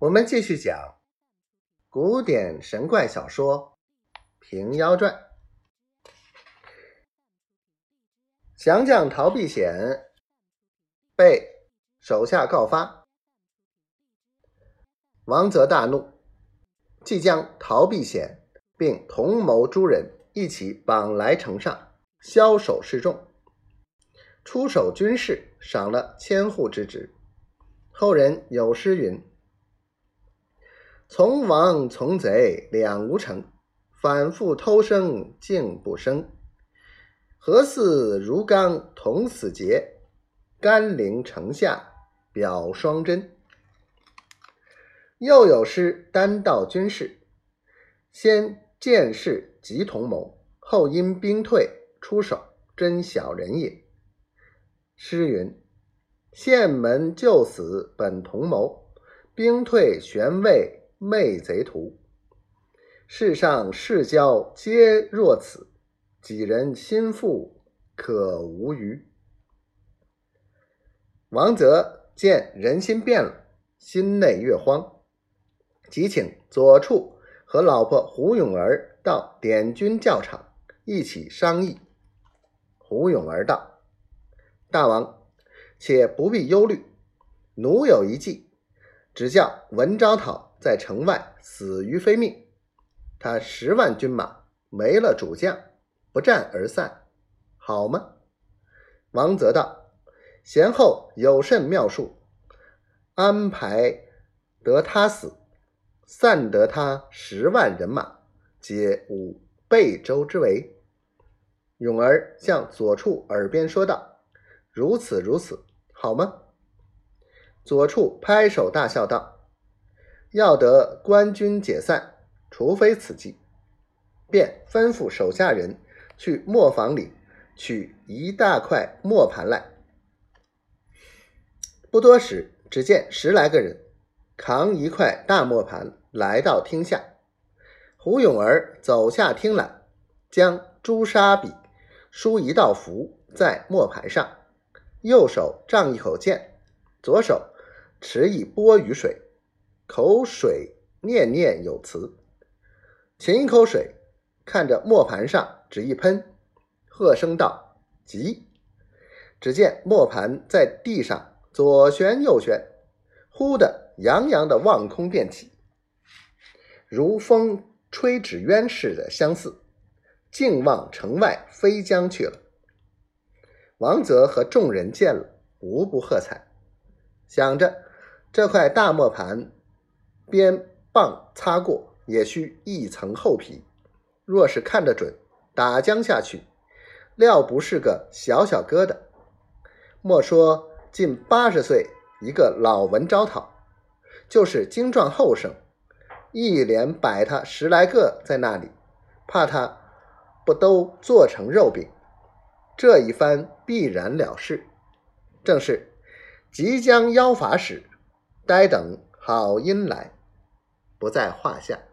我们继续讲古典神怪小说《平妖传》。降将陶碧显被手下告发，王泽大怒，即将陶碧显并同谋诸人一起绑来城上，枭首示众，出手军事，赏了千户之职。后人有诗云。从王从贼两无成，反复偷生竟不生。何似如刚同死节，甘陵城下表双真。又有诗单道军事，先见事即同谋，后因兵退出手，真小人也。诗云：县门救死本同谋，兵退玄位。媚贼徒，世上世交皆若此，几人心腹可无余。王泽见人心变了，心内越慌，即请左处和老婆胡永儿到点军教场一起商议。胡永儿道：“大王，且不必忧虑，奴有一计，只叫文昭讨。”在城外死于非命，他十万军马没了主将，不战而散，好吗？王泽道：“贤后有甚妙术，安排得他死，散得他十万人马，皆无备州之围。”勇儿向左处耳边说道：“如此如此，好吗？”左处拍手大笑道。要得官军解散，除非此计，便吩咐手下人去磨坊里取一大块磨盘来。不多时，只见十来个人扛一块大磨盘来到厅下。胡永儿走下厅来，将朱砂笔书一道符在磨盘上，右手仗一口剑，左手持一钵雨水。口水念念有词，噙一口水，看着磨盘上只一喷，喝声道：“急！”只见磨盘在地上左旋右旋，忽的洋洋的望空便起，如风吹纸鸢似的相似，竟往城外飞将去了。王泽和众人见了，无不喝彩，想着这块大磨盘。边棒擦过，也需一层厚皮。若是看得准，打将下去，料不是个小小疙瘩。莫说近八十岁一个老文招讨，就是精壮后生，一连摆他十来个在那里，怕他不都做成肉饼。这一番必然了事，正是即将妖法使，待等好音来。不在话下。